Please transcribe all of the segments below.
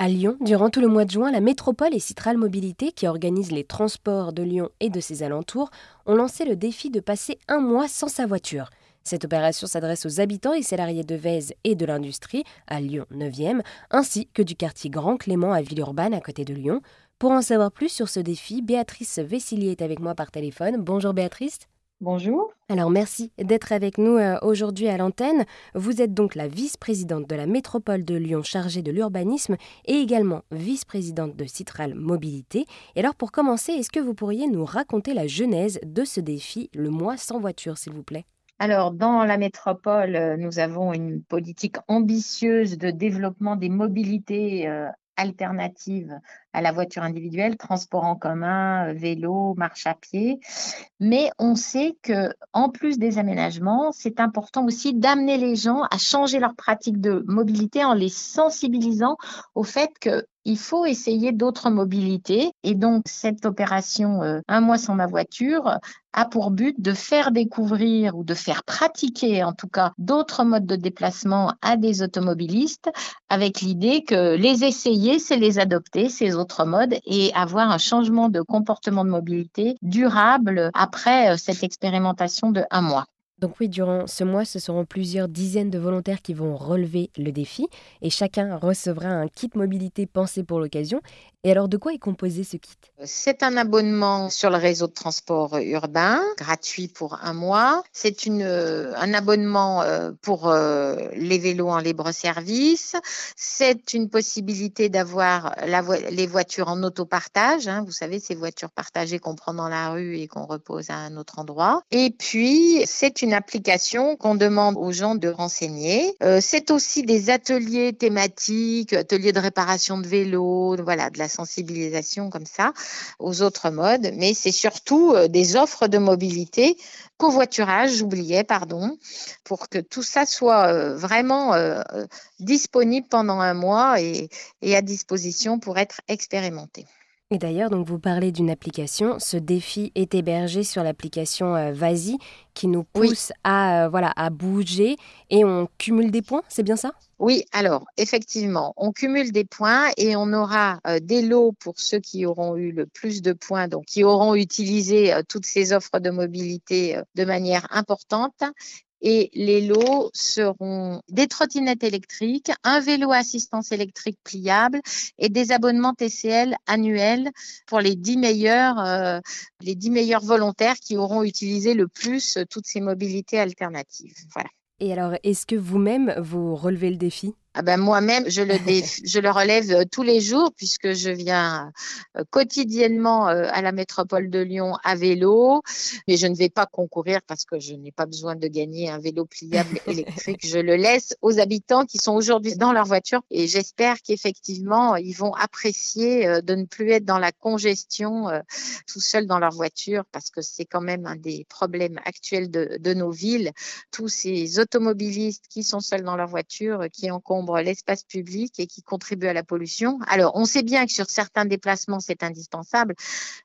À Lyon, durant tout le mois de juin, la métropole et Citral Mobilité, qui organisent les transports de Lyon et de ses alentours, ont lancé le défi de passer un mois sans sa voiture. Cette opération s'adresse aux habitants et salariés de Vèze et de l'industrie, à Lyon 9e, ainsi que du quartier Grand Clément à Villeurbanne, à côté de Lyon. Pour en savoir plus sur ce défi, Béatrice Vessillier est avec moi par téléphone. Bonjour Béatrice. Bonjour. Alors merci d'être avec nous euh, aujourd'hui à l'antenne. Vous êtes donc la vice-présidente de la métropole de Lyon chargée de l'urbanisme et également vice-présidente de Citral Mobilité. Et alors pour commencer, est-ce que vous pourriez nous raconter la genèse de ce défi, le mois sans voiture, s'il vous plaît? Alors, dans la métropole, euh, nous avons une politique ambitieuse de développement des mobilités euh, alternatives à la voiture individuelle, transport en commun, euh, vélo, marche à pied. Mais on sait que en plus des aménagements, c'est important aussi d'amener les gens à changer leur pratique de mobilité en les sensibilisant au fait que il faut essayer d'autres mobilités. Et donc, cette opération euh, Un mois sans ma voiture a pour but de faire découvrir ou de faire pratiquer, en tout cas, d'autres modes de déplacement à des automobilistes, avec l'idée que les essayer, c'est les adopter, ces autres modes, et avoir un changement de comportement de mobilité durable après euh, cette expérimentation de un mois. Donc oui, durant ce mois, ce seront plusieurs dizaines de volontaires qui vont relever le défi et chacun recevra un kit mobilité pensé pour l'occasion. Et alors, de quoi est composé ce kit? C'est un abonnement sur le réseau de transport urbain, gratuit pour un mois. C'est euh, un abonnement euh, pour euh, les vélos en libre service. C'est une possibilité d'avoir les voitures en autopartage. Hein. Vous savez, ces voitures partagées qu'on prend dans la rue et qu'on repose à un autre endroit. Et puis, c'est une application qu'on demande aux gens de renseigner. c'est aussi des ateliers thématiques, ateliers de réparation de vélos, voilà, de la sensibilisation comme ça aux autres modes, mais c'est surtout euh, des offres de mobilité, covoiturage, j'oubliais, pardon, pour que tout ça soit euh, vraiment euh, disponible pendant un mois et à disposition pour être expérimenté. Et d'ailleurs, donc vous parlez d'une application. Ce défi est hébergé sur l'application euh, Vasi qui nous pousse à euh, voilà à bouger et on cumule des points. C'est bien ça? Oui. Alors effectivement, on cumule des points et on aura euh, des lots pour ceux qui auront eu le plus de points, donc qui auront utilisé toutes ces offres de mobilité de manière importante et les lots seront des trottinettes électriques, un vélo assistance électrique pliable et des abonnements TCL annuels pour les dix meilleurs, euh, les dix meilleurs volontaires qui auront utilisé le plus toutes ces mobilités alternatives. Voilà. Et alors, est-ce que vous-même, vous relevez le défi? Ah ben moi-même, je le, je le relève euh, tous les jours puisque je viens euh, quotidiennement euh, à la métropole de Lyon à vélo, mais je ne vais pas concourir parce que je n'ai pas besoin de gagner un vélo pliable électrique. Je le laisse aux habitants qui sont aujourd'hui dans leur voiture et j'espère qu'effectivement, ils vont apprécier de ne plus être dans la congestion tout seuls dans leur voiture parce que c'est quand même un des problèmes actuels de, de nos villes. Tous ces automobilistes qui sont seuls dans leur voiture, qui l'espace public et qui contribue à la pollution. Alors, on sait bien que sur certains déplacements, c'est indispensable,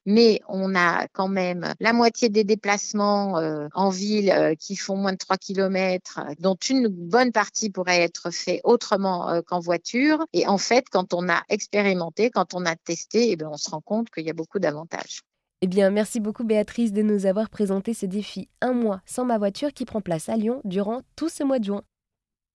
mais on a quand même la moitié des déplacements euh, en ville euh, qui font moins de 3 km, dont une bonne partie pourrait être fait autrement euh, qu'en voiture. Et en fait, quand on a expérimenté, quand on a testé, eh bien, on se rend compte qu'il y a beaucoup d'avantages. Eh bien, merci beaucoup Béatrice de nous avoir présenté ce défi Un mois sans ma voiture qui prend place à Lyon durant tout ce mois de juin.